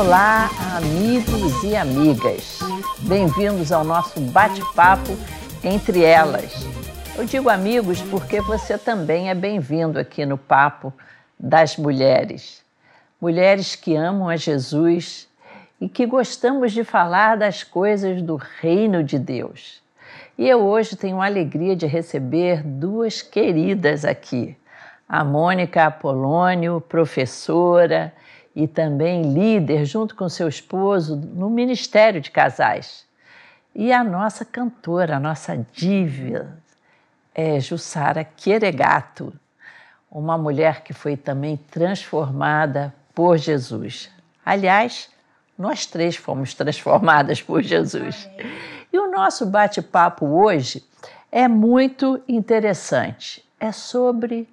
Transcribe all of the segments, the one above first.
Olá, amigos e amigas. Bem-vindos ao nosso bate-papo entre elas. Eu digo amigos porque você também é bem-vindo aqui no Papo das Mulheres. Mulheres que amam a Jesus e que gostamos de falar das coisas do reino de Deus. E eu hoje tenho a alegria de receber duas queridas aqui. A Mônica Apolônio, professora e também líder, junto com seu esposo, no Ministério de Casais. E a nossa cantora, a nossa diva, é Jussara Queregato, uma mulher que foi também transformada por Jesus. Aliás, nós três fomos transformadas por Jesus. E o nosso bate-papo hoje é muito interessante. É sobre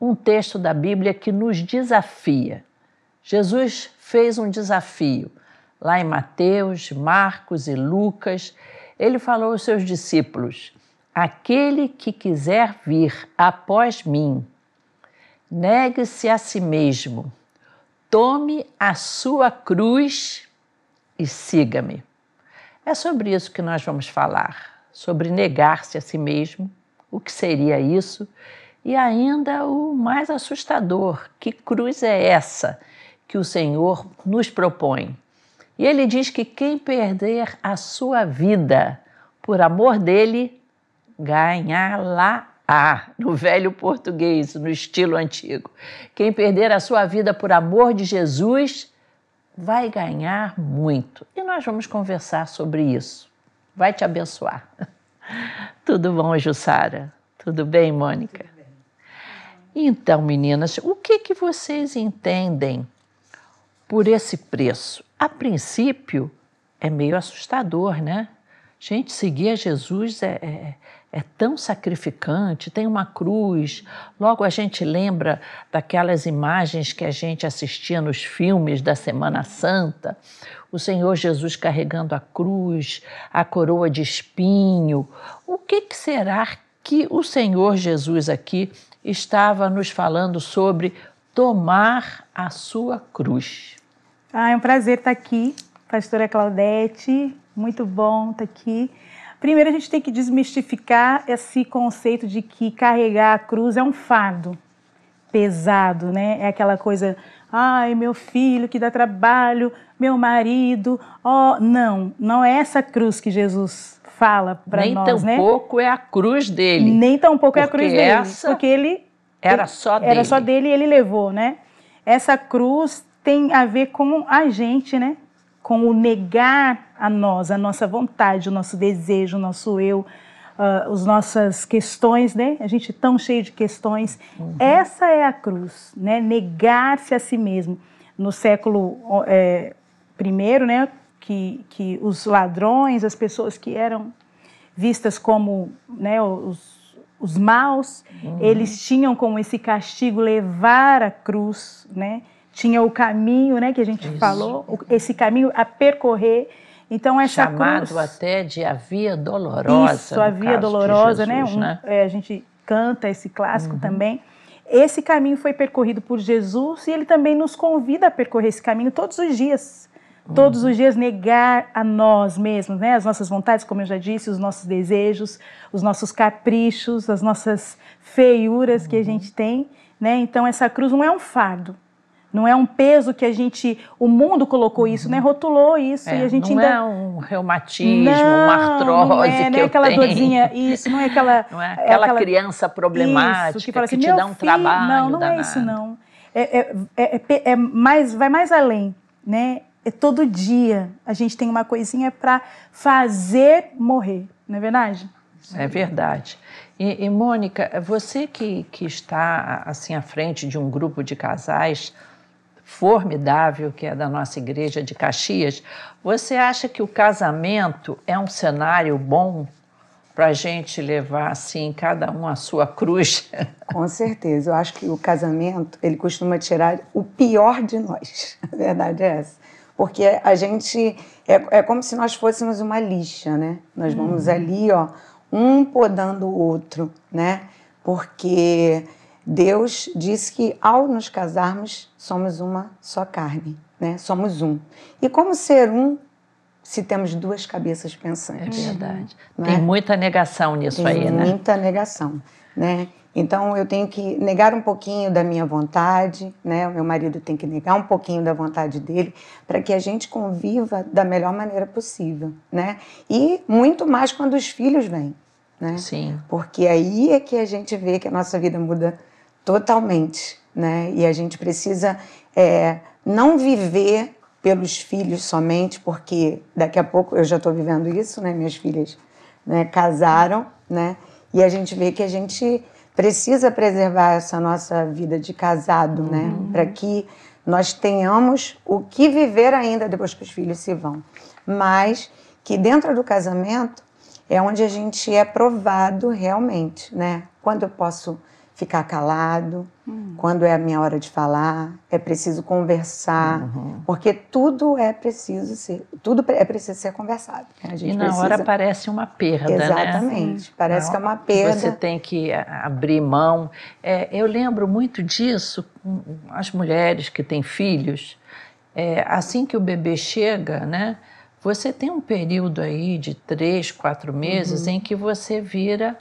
um texto da Bíblia que nos desafia. Jesus fez um desafio. Lá em Mateus, Marcos e Lucas, ele falou aos seus discípulos: Aquele que quiser vir após mim, negue-se a si mesmo, tome a sua cruz e siga-me. É sobre isso que nós vamos falar, sobre negar-se a si mesmo, o que seria isso, e ainda o mais assustador: que cruz é essa que o Senhor nos propõe? E ele diz que quem perder a sua vida por amor dele, ganhá-la ah, no velho português, no estilo antigo. Quem perder a sua vida por amor de Jesus, vai ganhar muito. E nós vamos conversar sobre isso. Vai te abençoar. Tudo bom, Jussara? Tudo bem, Mônica? Então, meninas, o que, que vocês entendem por esse preço? A princípio, é meio assustador, né? Gente, seguir a Jesus é, é é tão sacrificante, tem uma cruz. Logo a gente lembra daquelas imagens que a gente assistia nos filmes da Semana Santa, o Senhor Jesus carregando a cruz, a coroa de espinho. O que, que será que o Senhor Jesus aqui estava nos falando sobre tomar a sua cruz? Ah, é um prazer estar aqui, pastora Claudete, muito bom estar aqui. Primeiro, a gente tem que desmistificar esse conceito de que carregar a cruz é um fardo pesado, né? É aquela coisa, ai, meu filho que dá trabalho, meu marido. Oh, não, não é essa cruz que Jesus fala para nós, né? Nem tampouco é a cruz dele. Nem tampouco é a cruz dele, porque ele era só dele. Era só dele e ele levou, né? Essa cruz tem a ver com a gente, né? com o negar a nós, a nossa vontade, o nosso desejo, o nosso eu, uh, as nossas questões, né? A gente é tão cheio de questões. Uhum. Essa é a cruz, né? Negar-se a si mesmo. No século é, primeiro, né? Que, que os ladrões, as pessoas que eram vistas como né, os, os maus, uhum. eles tinham como esse castigo levar a cruz, né? Tinha o caminho, né, que a gente Isso. falou, esse caminho a percorrer. Então essa chamado cruz, até de a via dolorosa. Isso, a via dolorosa, né? Jesus, né? né? Um, é, a gente canta esse clássico uhum. também. Esse caminho foi percorrido por Jesus e ele também nos convida a percorrer esse caminho todos os dias. Uhum. Todos os dias negar a nós mesmos, né? As nossas vontades, como eu já disse, os nossos desejos, os nossos caprichos, as nossas feiuras uhum. que a uhum. gente tem, né? Então essa cruz não é um fardo, não é um peso que a gente, o mundo colocou isso, né? Rotulou isso é, e a gente não ainda é um reumatismo, não, uma artrose não é, que não é aquela tenho. dorzinha, isso, não é aquela não é aquela, aquela criança problemática isso, que, fala assim, que te dá um filho, trabalho. Não, não danado. é isso não. É, é, é, é, mais, vai mais além, né? É todo dia a gente tem uma coisinha para fazer morrer, não é verdade? É verdade. E, e Mônica, você que, que está assim à frente de um grupo de casais formidável que é da nossa igreja de Caxias, você acha que o casamento é um cenário bom para a gente levar assim cada um a sua cruz? Com certeza. Eu acho que o casamento ele costuma tirar o pior de nós. A verdade é essa, porque a gente é, é como se nós fôssemos uma lixa, né? Nós vamos uhum. ali, ó, um podando o outro, né? Porque Deus diz que ao nos casarmos somos uma só carne, né? Somos um. E como ser um se temos duas cabeças pensantes? É verdade. Não Tem é? muita negação nisso Tem aí, né? muita negação, né? Então eu tenho que negar um pouquinho da minha vontade, né? O meu marido tem que negar um pouquinho da vontade dele para que a gente conviva da melhor maneira possível, né? E muito mais quando os filhos vêm, né? Sim. Porque aí é que a gente vê que a nossa vida muda totalmente, né? E a gente precisa é, não viver pelos filhos somente, porque daqui a pouco eu já estou vivendo isso, né? Minhas filhas né, casaram, né? E a gente vê que a gente precisa preservar essa nossa vida de casado, né? Para que nós tenhamos o que viver ainda depois que os filhos se vão. Mas que dentro do casamento é onde a gente é provado realmente, né? Quando eu posso ficar calado, quando é a minha hora de falar, é preciso conversar, porque tudo é preciso ser, tudo é preciso ser conversado. né? E na precisa... hora parece uma perda, né? Exatamente. Parece que é uma perda. Você tem que abrir mão. É, eu lembro muito disso com as mulheres que têm filhos. É, assim que o bebê chega, né? Você tem um período aí de três, quatro meses Uhum. em que você vira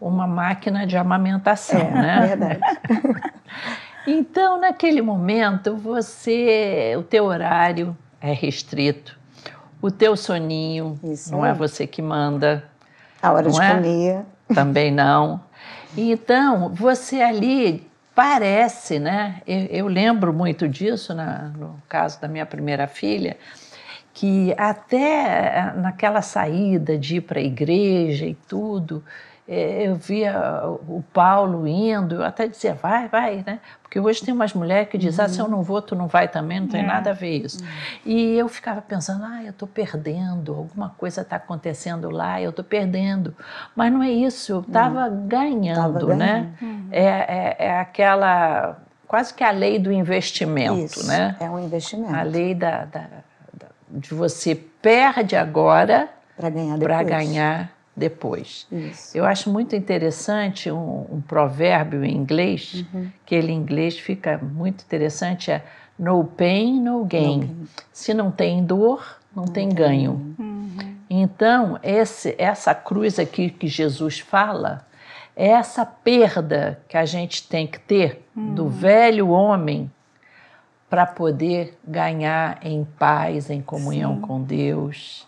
uma máquina de amamentação, É né? verdade. Então, naquele momento, você, o teu horário é restrito, o teu soninho Isso não é aí. você que manda, A hora de é? comer. também não. Então, você ali parece, né? Eu, eu lembro muito disso na- no caso da minha primeira filha, que até eh, naquela saída de ir para a igreja e tudo, eu via o Paulo indo, eu até dizia, vai, vai, né? Porque hoje tem umas mulheres que dizem, ah, se eu não vou, tu não vai também, não tem É. nada a ver isso. E eu ficava pensando, ah, eu estou perdendo, alguma coisa está acontecendo lá, eu estou perdendo. Mas não é isso, eu estava ganhando, Tava né? É, é, é aquela, quase que a lei do investimento, Isso. né? É um investimento. A lei da, da- da- de você perde agora Para ganhar depois. para ganhar depois. Isso. Eu acho muito interessante um, um provérbio em inglês, Uhum. que ele em inglês fica muito interessante, é no pain, no gain. Se não tem dor, não, tem ganho. Então, esse, essa cruz aqui que Jesus fala, é essa perda que a gente tem que ter do velho homem para poder ganhar em paz, em comunhão com Deus.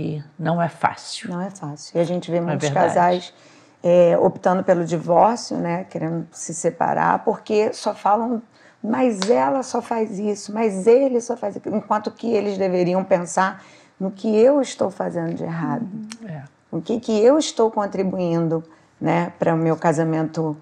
E não é fácil. Não é fácil. E a gente vê muitos verdade. casais é, optando pelo divórcio, né? Querendo se separar, porque só falam, mas ela só faz isso, mas ele só faz aquilo. Enquanto que eles deveriam pensar no que eu estou fazendo de errado. É. O que, que eu estou contribuindo né, para o meu casamento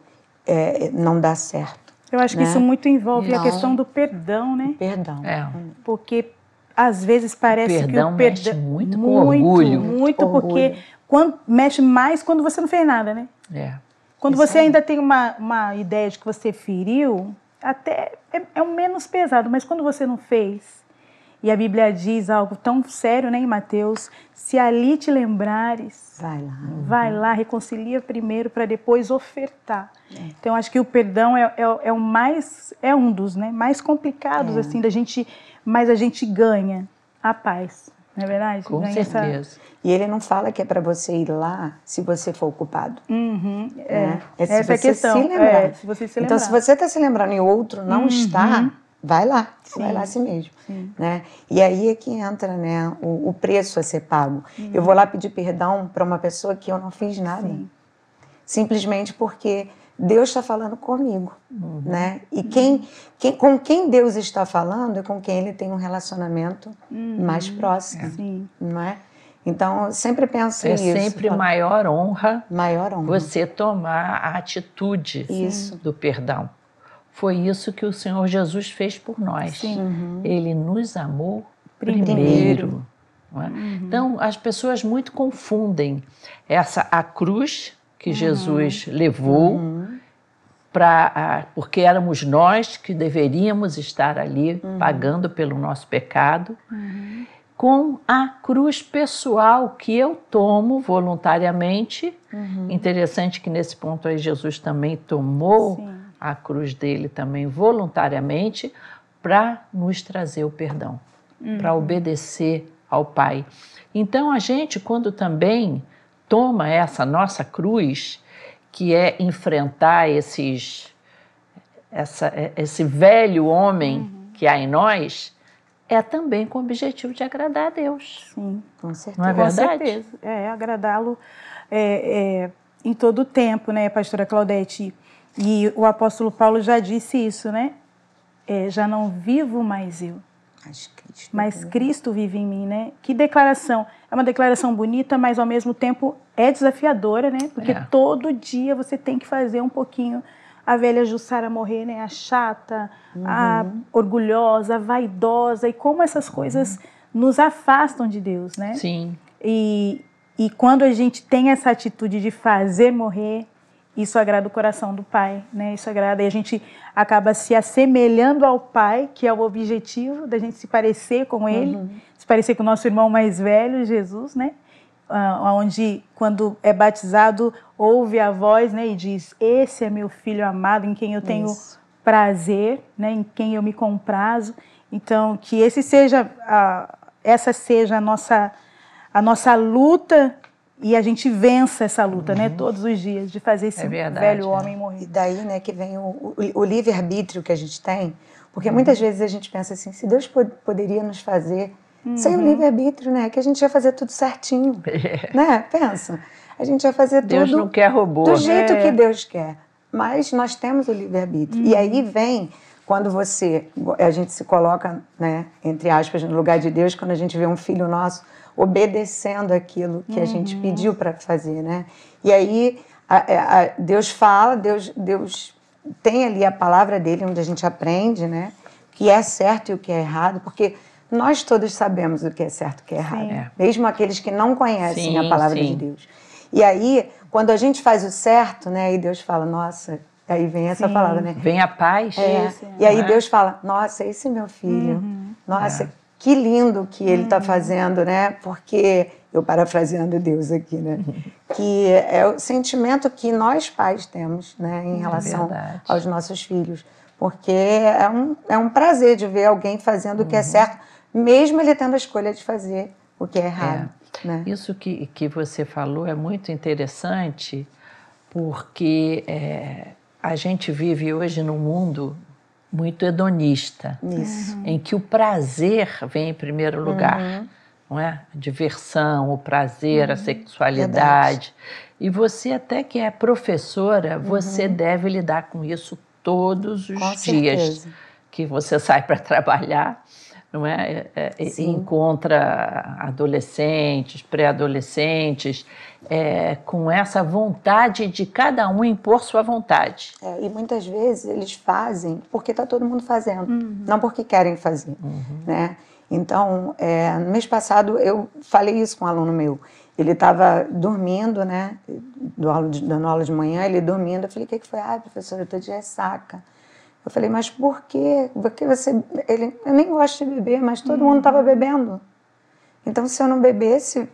é, não dar certo. Eu acho que Né? isso muito envolve a Não. questão do perdão, né? Perdão. É. Porque às vezes parece perdão que o mexe perdão muito com orgulho. muito Orgulho. porque quando mexe mais quando você não fez nada, né? É. Quando Isso você aí. ainda tem uma, uma ideia de que você feriu, até é, é um menos pesado, mas quando você não fez, e a Bíblia diz algo tão sério, né, em Mateus, se ali te lembrares, Vai lá. vai lá, reconcilia primeiro para depois ofertar. Então acho que o perdão é, é, é o mais é um dos né, mais complicados É. assim da gente, mas a gente ganha a paz, não é verdade? Com Ganha essa- certeza. E ele não fala que é para você ir lá se você for o culpado. Uhum, é. né? É se Essa é a você questão. se lembrar. É, se você se Então, lembrar. se você está se lembrando e o outro não está, vai lá, vai Sim. lá si mesmo. Né? E aí é que entra né, o, o preço a ser pago. Eu vou lá pedir perdão para uma pessoa que eu não fiz nada. Simplesmente porque Deus está falando comigo. Né? E quem, quem, com quem Deus está falando é com quem ele tem um relacionamento mais próximo. Sim. Não é? Então, eu sempre penso É nisso. sempre falo, maior honra maior honra. você tomar a atitude Isso. do perdão. Foi isso que o Senhor Jesus fez por nós. Ele nos amou primeiro. Primeiro. não é? Então, as pessoas muito confundem essa a cruz que Jesus levou para porque éramos nós que deveríamos estar ali pagando pelo nosso pecado com a cruz pessoal que eu tomo voluntariamente. Interessante que nesse ponto aí Jesus também tomou Sim. A cruz dele também voluntariamente para nos trazer o perdão, uhum. para obedecer ao Pai. Então a gente, quando também toma essa nossa cruz, que é enfrentar esses, essa, esse velho homem uhum. que há em nós, é também com o objetivo de agradar a Deus. Sim, com certeza. Não é verdade? Com certeza. É, agradá-lo é, é, em todo o tempo, né, pastora Claudete? E o apóstolo Paulo já disse isso, né? É, já não vivo mais eu, mas Cristo, mas Cristo vive em mim, né? Que declaração! É uma declaração bonita, mas ao mesmo tempo é desafiadora, né? Porque é. todo dia você tem que fazer um pouquinho a velha Jussara morrer, né? A chata, uhum. a orgulhosa, a vaidosa e como essas coisas uhum. nos afastam de Deus, né? Sim. E, e quando a gente tem essa atitude de fazer morrer, isso agrada o coração do pai, né? Isso agrada e a gente acaba se assemelhando ao pai, que é o objetivo da gente se parecer com ele, uhum. se parecer com o nosso irmão mais velho, Jesus, né? Uh, onde quando é batizado ouve a voz, né, e diz: "Esse é meu filho amado, em quem eu tenho isso. prazer, né, em quem eu me comprazo". Então, que esse seja a, essa seja a nossa a nossa luta e a gente vença essa luta, né, uhum. né, todos os dias, de fazer esse é verdade, velho é. homem morrer. E daí, né, que vem o, o, o livre-arbítrio que a gente tem, porque uhum. muitas vezes a gente pensa assim, se Deus pod poderia nos fazer uhum. sem o livre-arbítrio, né, que a gente ia fazer tudo certinho, é. né, pensa, a gente ia fazer Deus tudo... Deus não quer robô. Do jeito que Deus quer, mas nós temos o livre-arbítrio, e aí uhum. vem quando você, a gente se coloca, né, entre aspas, no lugar de Deus, quando a gente vê um filho nosso obedecendo aquilo que uhum. a gente uhum. pediu para fazer, né? E aí a, é, a, Deus fala, Deus, Deus tem ali a palavra dele onde a gente aprende, né? O que é certo e o que é errado, porque nós todos sabemos o que é certo e o que é errado, é. mesmo aqueles que não conhecem sim, a palavra sim. de Deus. E aí, quando a gente faz o certo, né? E Deus fala, nossa, aí vem essa sim. palavra, né? Vem a paz. É. E aí é? Deus fala, nossa, esse meu filho. Uhum. Nossa, é que lindo que ele está uhum. fazendo, né? Porque, eu parafraseando Deus aqui, né? que é o sentimento que nós pais temos, né? Em é relação é aos nossos filhos. Porque é um, é um prazer de ver alguém fazendo uhum. o que é uhum. certo, mesmo ele tendo a escolha de fazer o que é errado. É. Né? Isso que, que você falou é muito interessante, porque é, a gente vive hoje num mundo muito hedonista, Isso. em que o prazer vem em primeiro lugar, uhum. não é? A diversão, o prazer, uhum. a sexualidade. Verdade. E você até que é professora, você uhum. deve lidar com isso todos os com dias certeza. que você sai para trabalhar não é? é, é encontra adolescentes, pré-adolescentes, é, com essa vontade de cada um impor sua vontade. É, e muitas vezes eles fazem porque está todo mundo fazendo, uhum. não porque querem fazer, uhum. né? Então, é, no mês passado eu falei isso com um aluno meu. Ele estava dormindo, né? Do aula de, dando aula de manhã, ele dormindo. Eu falei, o que, que foi? Ah, professor, eu estou de ressaca. Eu falei, mas por quê? Porque você. Ele, eu nem gosto de beber, mas todo uhum. mundo estava bebendo. Então, se eu não bebesse,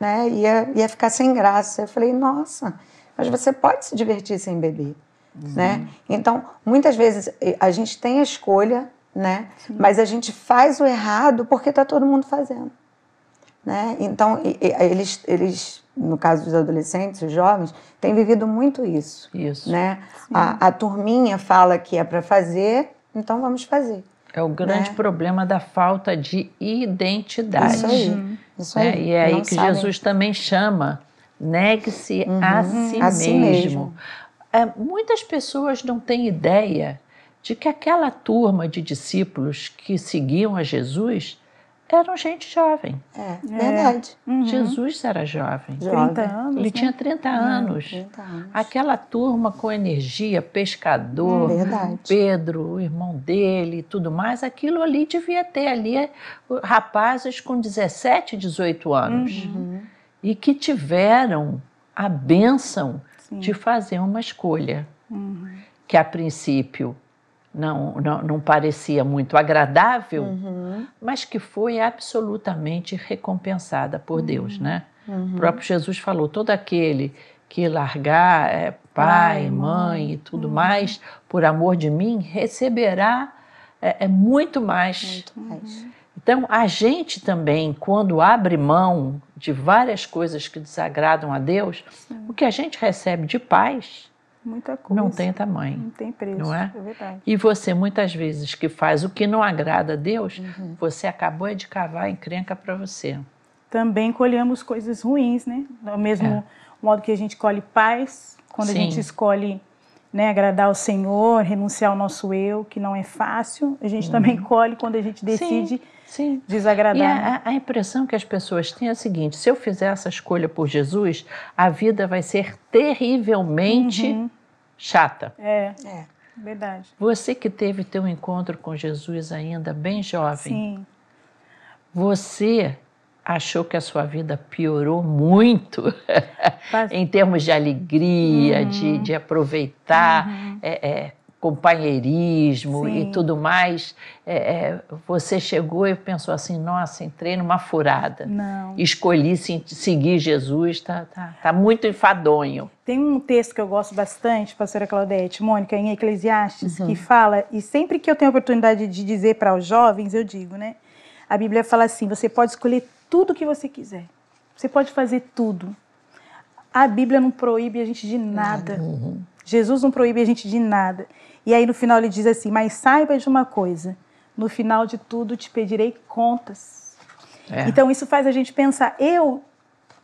né, ia, ia ficar sem graça. Eu falei, nossa, mas você pode se divertir sem beber. Uhum. Né? Então, muitas vezes a gente tem a escolha, né? mas a gente faz o errado porque está todo mundo fazendo. Né? Então, eles, eles, no caso dos adolescentes, os jovens, têm vivido muito isso. Isso. Né? A, a turminha fala que é para fazer, então vamos fazer. É o grande né? problema da falta de identidade. Isso aí. Uhum. Isso aí. É, e é aí que sabem. Jesus também chama: negue-se uhum. a, si, a si mesmo. mesmo. É, muitas pessoas não têm ideia de que aquela turma de discípulos que seguiam a Jesus eram gente jovem. É, verdade. É. Uhum. Jesus era jovem. jovem. 30 anos. Ele né? tinha 30 anos. 30 anos. Aquela turma com energia, pescador, verdade. Pedro, o irmão dele e tudo mais, aquilo ali devia ter ali eh, rapazes com 17, 18 anos. Uhum. E que tiveram a bênção Sim. de fazer uma escolha. Uhum. Que a princípio não, não, não parecia muito agradável, uhum. mas que foi absolutamente recompensada por uhum. Deus, né? Uhum. O próprio Jesus falou: todo aquele que largar é, pai, mãe, mãe e tudo uhum. mais por amor de mim receberá é, é muito mais. Muito mais. Então, a gente também, quando abre mão de várias coisas que desagradam a Deus, Sim. o que a gente recebe de paz Muita coisa. não tem tamanho. Não tem preço. Não é? É verdade. E você, muitas vezes, que faz o que não agrada a Deus, Uhum. você acabou de cavar encrenca para você. Também colhemos coisas ruins, né? Do mesmo modo que a gente colhe paz, quando É. Sim. a gente escolhe né, agradar ao Senhor, renunciar ao nosso eu, que não é fácil, a gente também colhe quando a gente decide Uhum. Sim. E desagradar. né? a, a impressão que as pessoas têm é a seguinte: se eu fizer essa escolha por Jesus, a vida vai ser terrivelmente Uhum. chata. É, É. verdade. Você que teve teu encontro com Jesus ainda bem jovem, Sim. você achou que a sua vida piorou muito em termos de alegria, Uhum. de, de aproveitar é, é, companheirismo Sim. e tudo mais. É, é, você chegou e pensou assim: nossa, entrei numa furada. Não. Escolhi se- seguir Jesus, tá, tá, tá muito enfadonho. Tem um texto que eu gosto bastante, pastora Claudete, Mônica, em Eclesiastes, Uhum. que fala, e sempre que eu tenho a oportunidade de dizer para os jovens, eu digo, né? A Bíblia fala assim: você pode escolher tudo que você quiser. Você pode fazer tudo. A Bíblia não proíbe a gente de nada. Uhum. Jesus não proíbe a gente de nada. E aí no final ele diz assim: Mas saiba de uma coisa, no final de tudo te pedirei contas. É. Então isso faz a gente pensar. Eu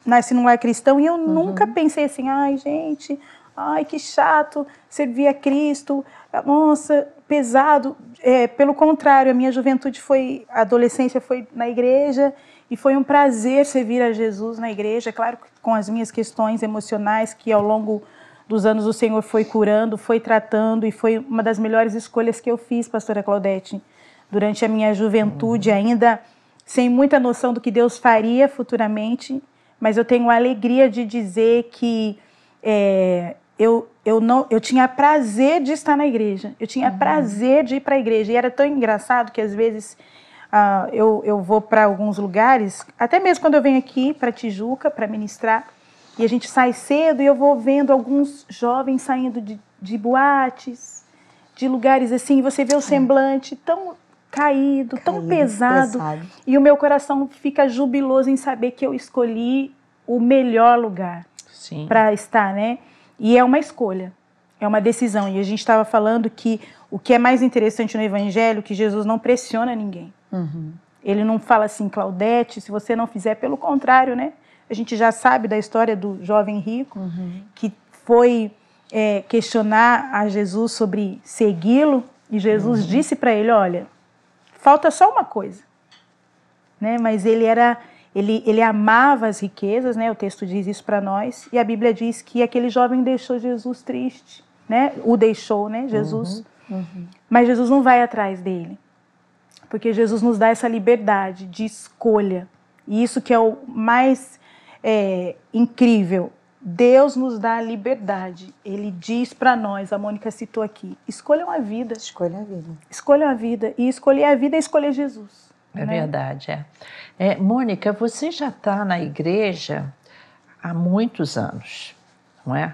nasci num lar cristão e eu nunca pensei assim, ai gente, ai que chato servir a Cristo, nossa, pesado. É, pelo contrário, a minha juventude foi, a adolescência foi na igreja e foi um prazer servir a Jesus na igreja, claro, com as minhas questões emocionais que ao longo dos anos o Senhor foi curando, foi tratando e foi uma das melhores escolhas que eu fiz, pastora Claudete, durante a minha juventude, ainda sem muita noção do que Deus faria futuramente, mas eu tenho a alegria de dizer que é, eu, eu, não, eu tinha prazer de estar na igreja, eu tinha prazer de ir para a igreja, e era tão engraçado que às vezes ah, eu, eu vou para alguns lugares, até mesmo quando eu venho aqui para Tijuca para ministrar, e a gente sai cedo e eu vou vendo alguns jovens saindo de, de boates, de lugares assim, e você vê o semblante tão caído, tão Caído, pesado, pesado. e o meu coração fica jubiloso em saber que eu escolhi o melhor lugar para estar, né? E é uma escolha, é uma decisão. E a gente estava falando que o que é mais interessante no Evangelho é que Jesus não pressiona ninguém. Uhum. Ele não fala assim, Claudete, se você não fizer, pelo contrário, né? A gente já sabe da história do jovem rico que foi é, questionar a Jesus sobre segui-lo e Jesus disse para ele, olha, falta só uma coisa, né? Mas ele era, ele, ele amava as riquezas, né? O texto diz isso para nós e a Bíblia diz que aquele jovem deixou Jesus triste, né? O deixou, né? Jesus. Mas Jesus não vai atrás dele porque Jesus nos dá essa liberdade de escolha. E isso que é o mais é, incrível. Deus nos dá a liberdade. Ele diz para nós, a Mônica citou aqui, escolham a vida. Escolha a vida. Escolham a vida. E escolher a vida é escolher Jesus. É né? verdade, é. É, Mônica, você já está na igreja há muitos anos, não é?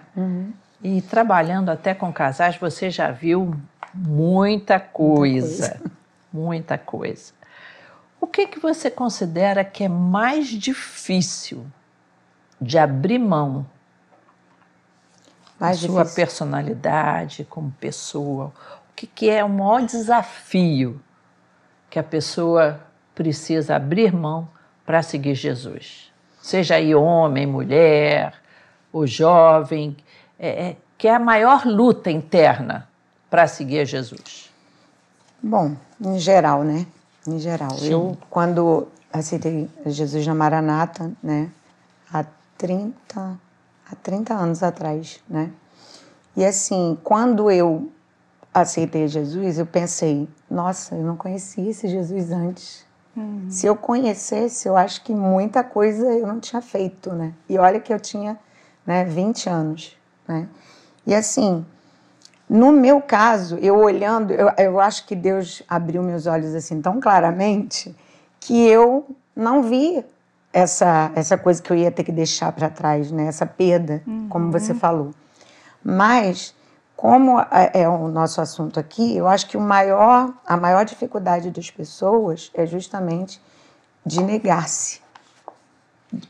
E trabalhando até com casais, você já viu muita coisa, muita coisa. O que, que você considera que é mais difícil de abrir mão da Mais sua difícil. personalidade como pessoa? O que, que é o maior desafio que a pessoa precisa abrir mão para seguir Jesus? Seja aí homem, mulher, ou jovem, é, é, que é a maior luta interna para seguir a Jesus. Bom, em geral, né? Em geral. Sim. Eu, quando aceitei Jesus na Maranata, né? Há 30, há 30 anos atrás, né? E assim, quando eu aceitei Jesus, eu pensei, nossa, eu não conhecia esse Jesus antes. Se eu conhecesse, eu acho que muita coisa eu não tinha feito, né? E olha que eu tinha, né, 20 anos, né? E assim, no meu caso, eu olhando, eu, eu acho que Deus abriu meus olhos assim tão claramente que eu não vi essa, essa coisa que eu ia ter que deixar para trás, né? Essa perda, como você falou. Mas como é o nosso assunto aqui, eu acho que o maior, a maior dificuldade das pessoas é justamente de negar-se.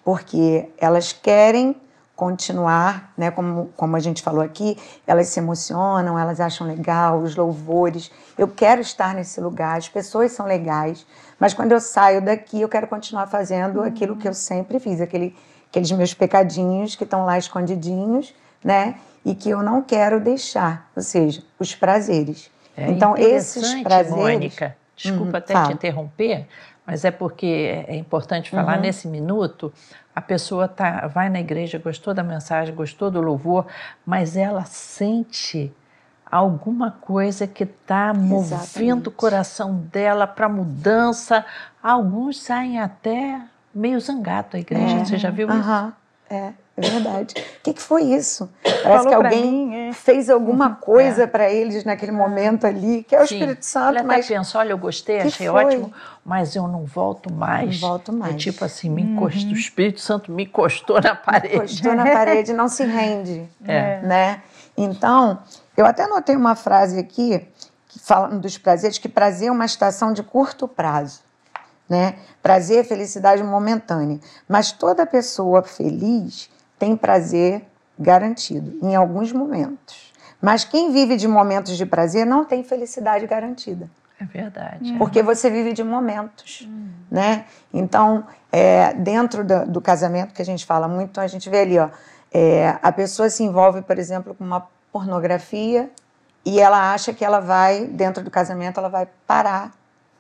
Porque elas querem continuar, né, como, como a gente falou aqui, elas se emocionam, elas acham legal, os louvores. Eu quero estar nesse lugar, as pessoas são legais, mas quando eu saio daqui, eu quero continuar fazendo uhum. aquilo que eu sempre fiz, aquele, aqueles meus pecadinhos que estão lá escondidinhos, né? E que eu não quero deixar, ou seja, os prazeres. É então, esses prazeres. Mônica, desculpa hum, até fala. te interromper, mas é porque é importante falar uhum. nesse minuto. A pessoa tá, vai na igreja, gostou da mensagem, gostou do louvor, mas ela sente alguma coisa que está movendo o coração dela para mudança. Alguns saem até meio zangado da igreja. É. Você já viu isso? É. É verdade. O que, que foi isso? Parece Falou que alguém mim, é. fez alguma uhum. coisa é. para eles naquele momento ali, que é o Sim. Espírito Santo. Ele mas... até pensa, olha, eu gostei, achei foi? ótimo, mas eu não volto mais. Não volto mais. É tipo assim, me encostou, uhum. o Espírito Santo me encostou na parede. Me encostou na parede, não se rende. É. Né? Então, eu até notei uma frase aqui, que falando dos prazeres, que prazer é uma estação de curto prazo. Né? Prazer é felicidade momentânea. Mas toda pessoa feliz tem prazer garantido, em alguns momentos. Mas quem vive de momentos de prazer não tem felicidade garantida. É verdade. Porque você vive de momentos, hum. né? Então, é, dentro do, do, casamento que a gente fala muito, a gente vê ali, ó, é, a pessoa se envolve, por exemplo, com uma pornografia e ela acha que ela vai, dentro do casamento, ela vai parar,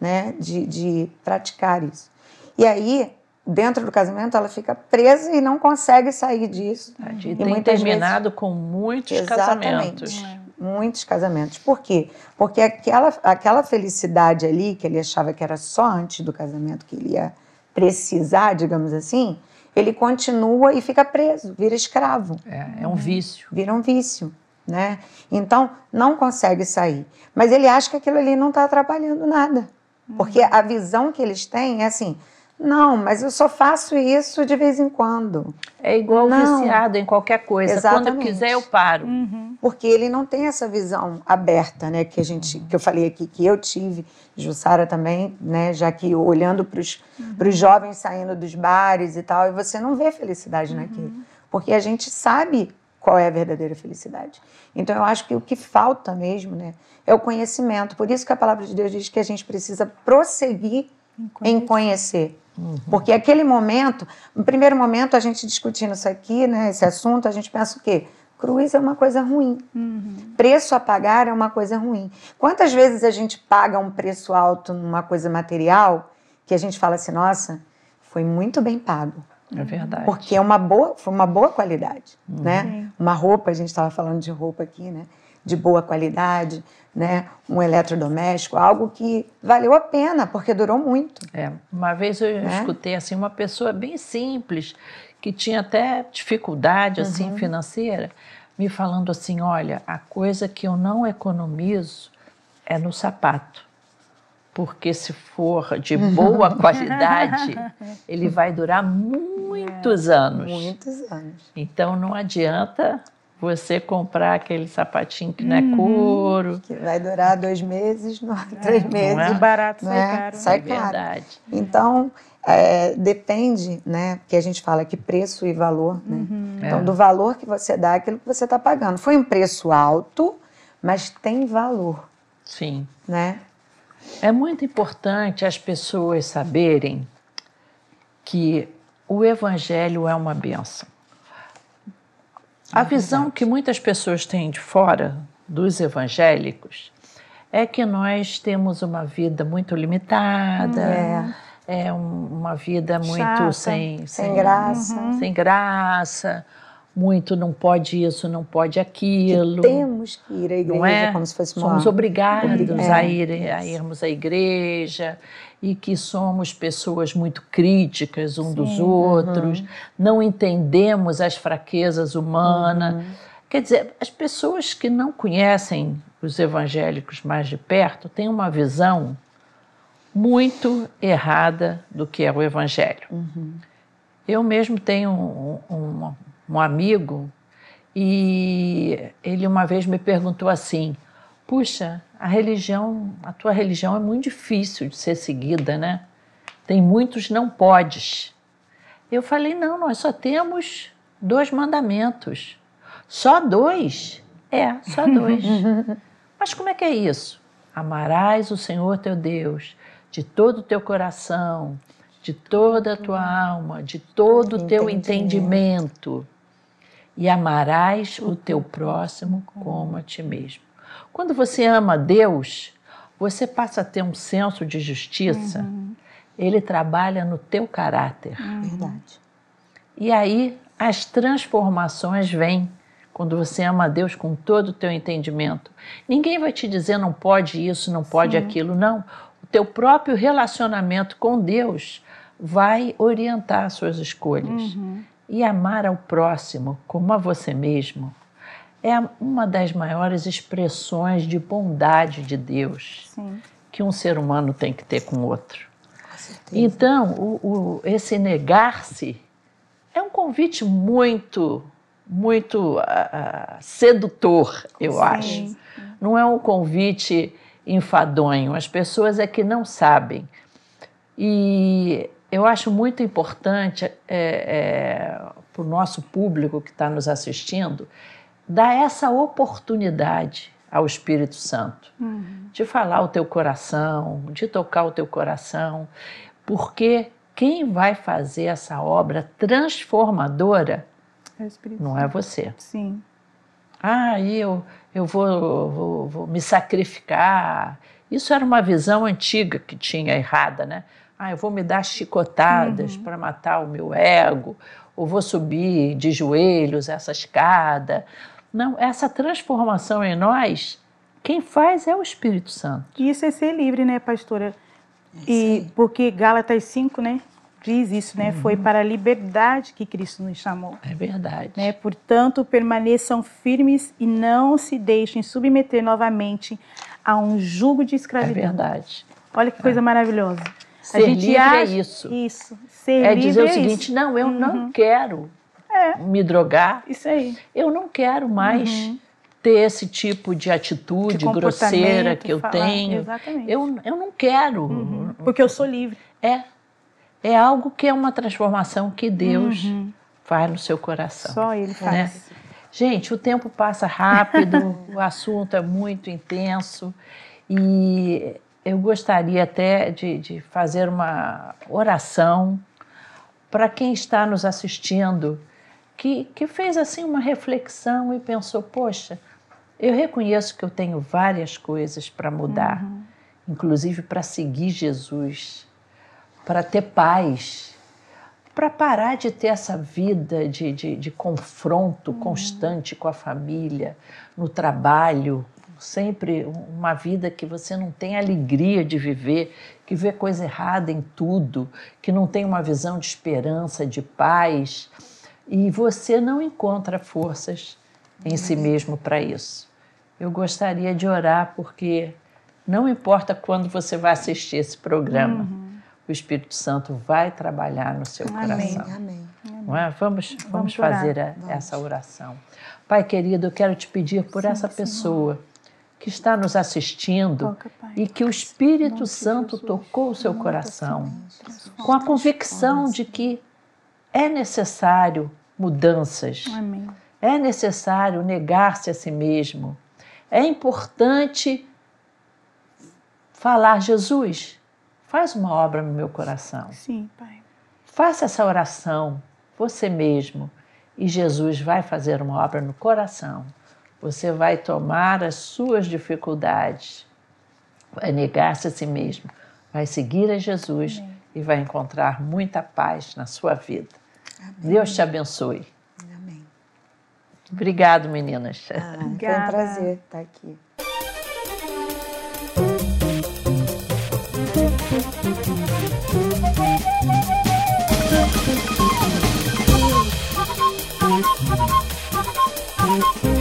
né, de, de praticar isso. E aí dentro do casamento, ela fica presa e não consegue sair disso. E, e tem terminado vezes... com muitos Exatamente, casamentos. Muitos casamentos. Por quê? Porque aquela, aquela felicidade ali, que ele achava que era só antes do casamento que ele ia precisar, digamos assim, ele continua e fica preso, vira escravo. É, é um vício. Vira um vício. Né? Então, não consegue sair. Mas ele acha que aquilo ali não está atrapalhando nada. Porque uhum. a visão que eles têm é assim: não, mas eu só faço isso de vez em quando. É igual não. viciado em qualquer coisa. Exatamente. Quando eu quiser, eu paro. Uhum. Porque ele não tem essa visão aberta, né? Que a gente, que eu falei aqui, que eu tive, Jussara também, né? Já que olhando para os uhum. jovens saindo dos bares e tal, e você não vê felicidade uhum. naquilo. Porque a gente sabe qual é a verdadeira felicidade. Então eu acho que o que falta mesmo, né? É o conhecimento. Por isso que a palavra de Deus diz que a gente precisa prosseguir em conhecer. Em conhecer Uhum. Porque aquele momento, no primeiro momento, a gente discutindo isso aqui, né, esse assunto, a gente pensa o quê? Cruz é uma coisa ruim. Uhum. Preço a pagar é uma coisa ruim. Quantas vezes a gente paga um preço alto numa coisa material que a gente fala assim, nossa, foi muito bem pago. É verdade. Porque é uma boa, foi uma boa qualidade, uhum. né? Uma roupa, a gente estava falando de roupa aqui, né? De boa qualidade, né, um eletrodoméstico, algo que valeu a pena, porque durou muito. É, uma vez eu né? escutei assim uma pessoa bem simples, que tinha até dificuldade assim uhum. financeira, me falando assim, olha, a coisa que eu não economizo é no sapato. Porque se for de boa qualidade, ele vai durar muitos é, anos. Muitos anos. Então não adianta você comprar aquele sapatinho que não é uhum. couro. Que vai durar dois meses, não, é, três meses. Não é? barato sai é? caro. Sai é caro. verdade. Então, é, depende, né? Porque a gente fala que preço e valor, né? Uhum. Então, é. do valor que você dá, aquilo que você está pagando. Foi um preço alto, mas tem valor. Sim. Né? É muito importante as pessoas saberem que o evangelho é uma benção. A é visão que muitas pessoas têm de fora dos evangélicos é que nós temos uma vida muito limitada, é, é um, uma vida muito Chata, sem, sem, sem graça. Uhum. Sem graça, muito não pode isso, não pode aquilo. Que temos que ir à igreja não é? como se fosse uma... Somos obrigados é. a, ir, a irmos à igreja e que somos pessoas muito críticas um Sim, dos outros, uhum. não entendemos as fraquezas humanas. Uhum. Quer dizer, as pessoas que não conhecem os evangélicos mais de perto têm uma visão muito errada do que é o evangelho. Uhum. Eu mesmo tenho um, um, um amigo E ele uma vez me perguntou assim: Puxa, a religião, a tua religião é muito difícil de ser seguida, né? Tem muitos não podes. Eu falei: Não, nós só temos dois mandamentos. Só dois? É, só dois. Mas como é que é isso? Amarás o Senhor teu Deus de todo o teu coração, de toda a tua alma, de todo o teu entendimento. E amarás o teu próximo como a ti mesmo. Quando você ama Deus, você passa a ter um senso de justiça. Uhum. Ele trabalha no teu caráter. Uhum. Verdade. E aí as transformações vêm quando você ama a Deus com todo o teu entendimento. Ninguém vai te dizer não pode isso, não pode Sim. aquilo, não. O teu próprio relacionamento com Deus vai orientar as suas escolhas. Uhum. E amar ao próximo como a você mesmo é uma das maiores expressões de bondade de Deus Sim. que um ser humano tem que ter com o outro. Então, o, o, esse negar-se é um convite muito muito uh, sedutor, eu Sim. acho. Não é um convite enfadonho. As pessoas é que não sabem. E eu acho muito importante é, é, para o nosso público que está nos assistindo dar essa oportunidade ao Espírito Santo uhum. de falar o teu coração, de tocar o teu coração, porque quem vai fazer essa obra transformadora é não é você. Sim. Ah, eu, eu vou, vou, vou, me sacrificar. Isso era uma visão antiga que tinha errada, né? Ah, eu vou me dar chicotadas uhum. para matar o meu ego, ou vou subir de joelhos essa escada. Não, essa transformação em nós, quem faz é o Espírito Santo. Isso é ser livre, né, pastora? É e porque Gálatas 5, né, diz isso, né? Uhum. Foi para a liberdade que Cristo nos chamou. É verdade. Né? Portanto, permaneçam firmes e não se deixem submeter novamente a um jugo de escravidão. É verdade. Olha que coisa é. maravilhosa. Ser a gente livre é acha... é isso. Isso. Ser é dizer o é seguinte: isso. não, eu uhum. não quero é. me drogar. Isso aí. Eu não quero mais. Uhum ter esse tipo de atitude de grosseira que eu falar. tenho. Exatamente. Eu, eu não quero. Uhum. Porque eu sou livre. É é algo que é uma transformação que Deus uhum. faz no seu coração. Só Ele faz. Né? Gente, o tempo passa rápido, o assunto é muito intenso e eu gostaria até de, de fazer uma oração para quem está nos assistindo que, que fez assim uma reflexão e pensou: poxa, eu reconheço que eu tenho várias coisas para mudar, uhum. inclusive para seguir Jesus para ter paz, para parar de ter essa vida de, de, de confronto uhum. constante com a família, no trabalho, sempre uma vida que você não tem alegria de viver, que vê coisa errada em tudo, que não tem uma visão de esperança, de paz, e você não encontra forças em si mesmo para isso. Eu gostaria de orar porque não importa quando você vai assistir esse programa. Uhum o Espírito Santo vai trabalhar no seu amém, coração. Amém. Não é? Vamos, vamos, vamos fazer a, vamos. essa oração. Pai querido, eu quero te pedir por Sim, essa pessoa Senhor. Que está nos assistindo e que o Espírito Santo tocou o seu coração com a convicção de que é necessário mudanças. É necessário negar-se a si mesmo. É importante falar, Jesus, Faz uma obra no meu coração. Sim, Pai. Faça essa oração, você mesmo, e Jesus vai fazer uma obra no coração você vai tomar as suas dificuldades, vai negar-se a si mesmo, vai seguir a Jesus Amém. e vai encontrar muita paz na sua vida. Amém. Deus te abençoe. Amém. Obrigado, meninas. Ah, foi um prazer estar aqui. Thank